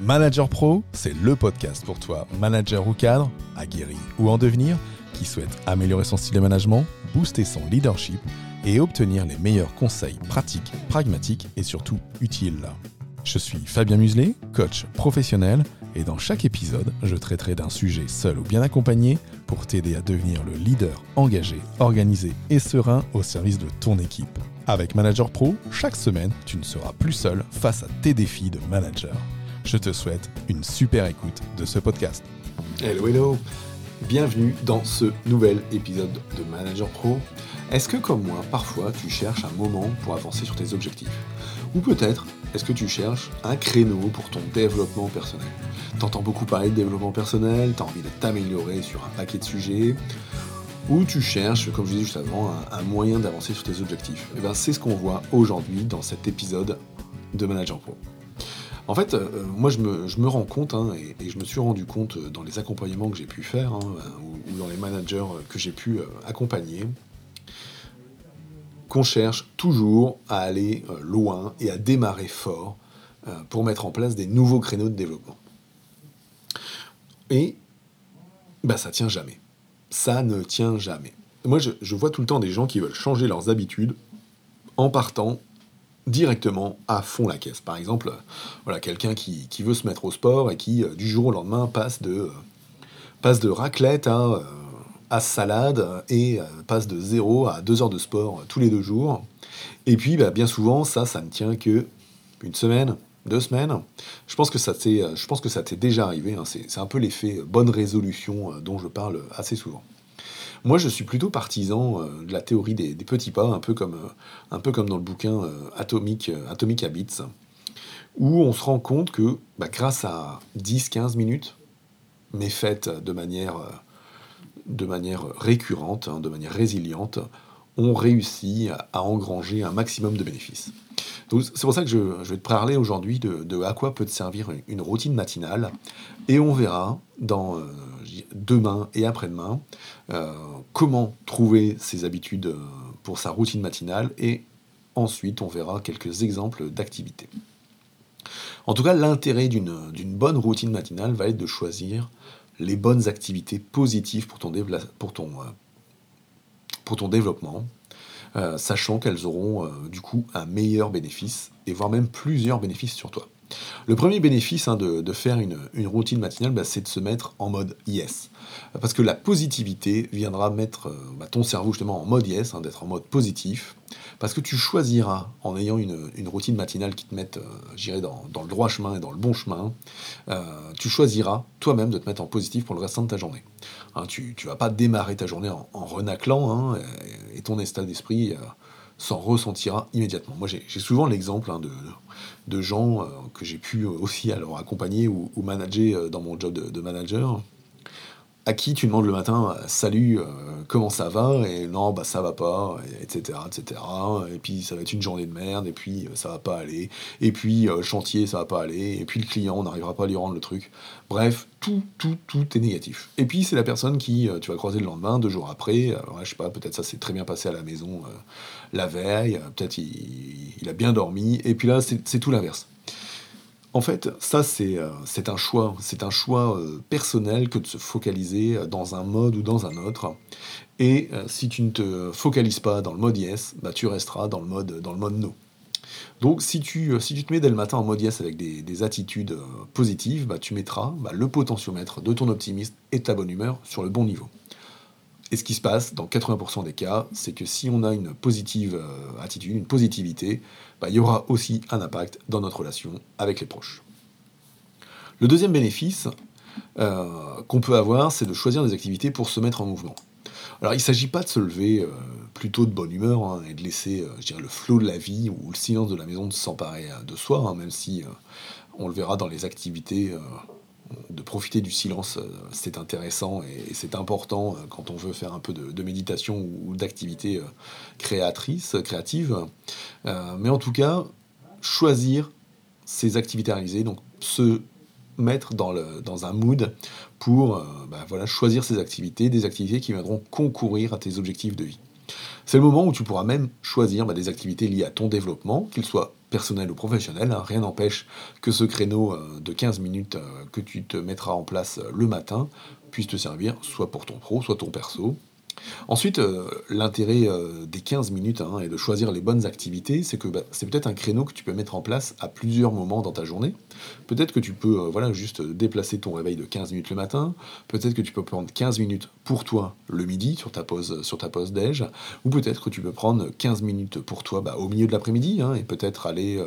Manager Pro, c'est le podcast pour toi, manager ou cadre, aguerri ou en devenir, qui souhaite améliorer son style de management, booster son leadership et obtenir les meilleurs conseils pratiques, pragmatiques et surtout utiles. Je suis Fabien Muselet, coach professionnel, et dans chaque épisode, je traiterai d'un sujet seul ou bien accompagné pour t'aider à devenir le leader engagé, organisé et serein au service de ton équipe. Avec Manager Pro, chaque semaine, tu ne seras plus seul face à tes défis de manager. Je te souhaite une super écoute de ce podcast. Hello, hello Bienvenue dans ce nouvel épisode de Manager Pro. Est-ce que comme moi, parfois, tu cherches un moment pour avancer sur tes objectifs? Ou peut-être, est-ce que tu cherches un créneau pour ton développement personnel? T'entends beaucoup parler de développement personnel, t'as envie de t'améliorer sur un paquet de sujets, ou tu cherches, comme je disais juste avant, un, moyen d'avancer sur tes objectifs? Et bien c'est ce qu'on voit aujourd'hui dans cet épisode de Manager Pro. En fait, euh, moi, je me, rends compte, hein, et, je me suis rendu compte euh, dans les accompagnements que j'ai pu faire, hein, ou, dans les managers que j'ai pu euh, accompagner, qu'on cherche toujours à aller loin et à démarrer fort pour mettre en place des nouveaux créneaux de développement. Et bah, ça tient jamais. Ça ne tient jamais. Moi, je vois tout le temps des gens qui veulent changer leurs habitudes en partant directement à fond la caisse. Par exemple, voilà, quelqu'un qui, veut se mettre au sport et qui, euh, du jour au lendemain, passe de, euh, passe de raclette à, euh, à salade et passe de 0 à 2 heures de sport tous les deux jours. Et puis, bah, bien souvent, ça, ça ne tient que une semaine, deux semaines. Je pense que ça t'est déjà arrivé. Hein. C'est un peu l'effet bonne résolution dont je parle assez souvent. Moi, je suis plutôt partisan euh, de la théorie des, petits pas, un peu comme, euh, un peu comme dans le bouquin euh, Atomic, Atomic Habits, où on se rend compte que bah, grâce à 10-15 minutes, mais faites de manière, de manière récurrente, hein, de manière résiliente, on réussit à engranger un maximum de bénéfices. C'est pour ça que je, vais te parler aujourd'hui de, à quoi peut te servir une, routine matinale. Et on verra dans demain et après-demain euh, comment trouver ses habitudes euh, pour sa routine matinale et ensuite on verra quelques exemples d'activités. En tout cas, l'intérêt d'une bonne routine matinale va être de choisir les bonnes activités positives pour ton, euh, pour ton développement, sachant qu'elles auront du coup un meilleur bénéfice, et voire même plusieurs bénéfices sur toi. Le premier bénéfice hein, de, faire une, routine matinale, bah, c'est de se mettre en mode yes. Parce que la positivité viendra mettre euh, bah, ton cerveau justement en mode yes, hein, d'être en mode positif. Parce que tu choisiras, en ayant une, routine matinale qui te mette, euh, dans, le droit chemin et dans le bon chemin, euh, tu choisiras toi-même de te mettre en positif pour le restant de ta journée. Hein, tu ne vas pas démarrer ta journée en, renaclant, et, ton état d'esprit s'en ressentira immédiatement. Moi, j'ai souvent l'exemple hein, de, gens euh, que j'ai pu aussi alors accompagner ou, manager euh, dans mon job de manager, à qui tu demandes le matin euh, salut euh, comment ça va? Et non bah ça va pas etc etc et puis ça va être une journée de merde et puis euh, ça va pas aller. Et puis chantier ça va pas aller. Et puis le client on n'arrivera pas à lui rendre le truc. Bref tout tout tout est négatif. Et puis c'est la personne qui tu vas croiser le lendemain deux jours après alors, je sais pas peut-être ça s'est très bien passé à la maison la veille peut-être il, a bien dormi. Et puis là c'est tout l'inverse en fait, ça, c'est euh, un choix. C'est un choix euh, personnel que de se focaliser euh, dans un mode ou dans un autre. Et si tu ne te focalises pas dans le mode yes, bah, tu resteras dans le mode, no. Donc, si tu, si tu te mets dès le matin en mode yes avec des, attitudes positives, bah, tu mettras bah, le potentiomètre de ton optimisme et de ta bonne humeur sur le bon niveau. Et ce qui se passe dans 80% des cas, c'est que si on a une positive euh, attitude, une positivité, bah, il y aura aussi un impact dans notre relation avec les proches. Le deuxième bénéfice euh, qu'on peut avoir, c'est de choisir des activités pour se mettre en mouvement. Alors il ne s'agit pas de se lever euh, plutôt de bonne humeur hein, et de laisser le flot de la vie ou le silence de la maison s'emparer de soi, hein, même si on le verra dans les activités de profiter du silence, c'est intéressant et, c'est important quand on veut faire un peu de, méditation ou d'activité créatrice, créative. mais en tout cas, choisir ses activités à réaliser, donc se mettre dans un mood pour bah, voilà, choisir ses activités, des activités qui viendront concourir à tes objectifs de vie. C'est le moment où tu pourras même choisir bah, des activités liées à ton développement, qu'ils soient personnels ou professionnels. Hein. Rien n'empêche que ce créneau euh, de 15 minutes euh, que tu te mettras en place euh, le matin puisse te servir soit pour ton pro, soit ton perso. Ensuite, l'intérêt des 15 minutes hein, et de choisir les bonnes activités, c'est que bah, c'est peut-être un créneau que tu peux mettre en place à plusieurs moments dans ta journée. Peut-être que tu peux euh, voilà, juste déplacer ton réveil de 15 minutes le matin, peut-être que tu peux prendre 15 minutes pour toi le midi sur ta pause, sur ta pause déj, ou peut-être que tu peux prendre 15 minutes pour toi bah, au milieu de l'après-midi hein, et peut-être aller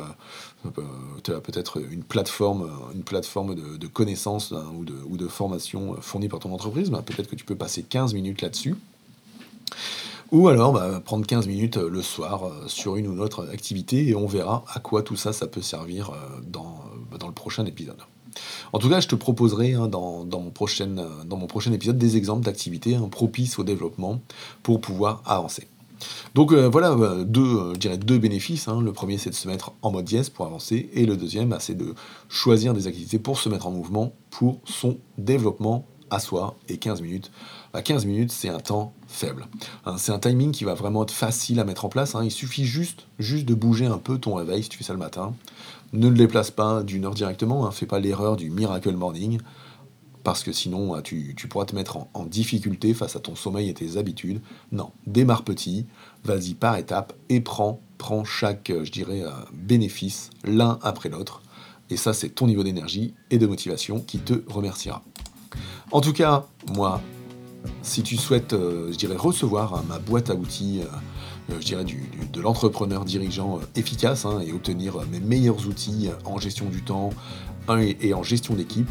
tu as peut-être une plateforme, une plateforme de, connaissances hein, ou, de, ou, de, formation fournie par ton entreprise, bah, peut-être que tu peux passer 15 minutes là-dessus. Ou alors bah, prendre 15 minutes euh, le soir euh, sur une ou une autre activité et on verra à quoi tout ça, ça peut servir euh, dans, dans le prochain épisode. En tout cas, je te proposerai hein, dans, mon prochain, épisode des exemples d'activités hein, propices au développement pour pouvoir avancer. Donc voilà, deux, je dirais deux bénéfices. Hein. Le premier, c'est de se mettre en mode dièse pour avancer. Et le deuxième, bah, c'est de choisir des activités pour se mettre en mouvement pour son développement à soi. Et 15 minutes, 15 minutes, c'est un temps faible. Hein, c'est un timing qui va vraiment être facile à mettre en place. Hein. Il suffit juste, juste de bouger un peu ton réveil si tu fais ça le matin. Ne le déplace pas d'une heure directement. Hein. Fais pas l'erreur du miracle morning. Parce que sinon, tu, pourras te mettre en, difficulté face à ton sommeil et tes habitudes. Non, démarre petit, vas-y par étapes et prends, prends chaque, euh, je dirais, euh, bénéfice l'un après l'autre. Et ça, c'est ton niveau d'énergie et de motivation qui te remerciera. En tout cas, moi, si tu souhaites, euh, je dirais, recevoir hein, ma boîte à outils, euh, euh, je de l'entrepreneur dirigeant efficace hein, et obtenir mes meilleurs outils en gestion du temps et, en gestion d'équipe,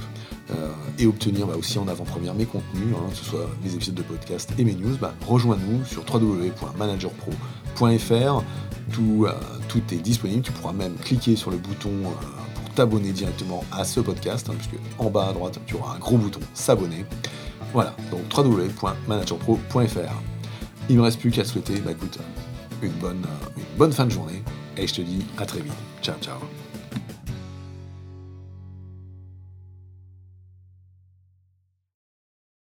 et obtenir bah, aussi en avant-première mes contenus, hein, que ce soit mes épisodes de podcast et mes news, bah, rejoins-nous sur www.managerpro.fr. Tout, tout est disponible, tu pourras même cliquer sur le bouton pour t'abonner directement à ce podcast, puisque en bas à droite, tu auras un gros bouton s'abonner. Voilà, donc www.managerpro.fr. Il me reste plus qu'à souhaiter, bah écoute, une bonne, une bonne fin de journée, et je te dis à très vite. Ciao, ciao.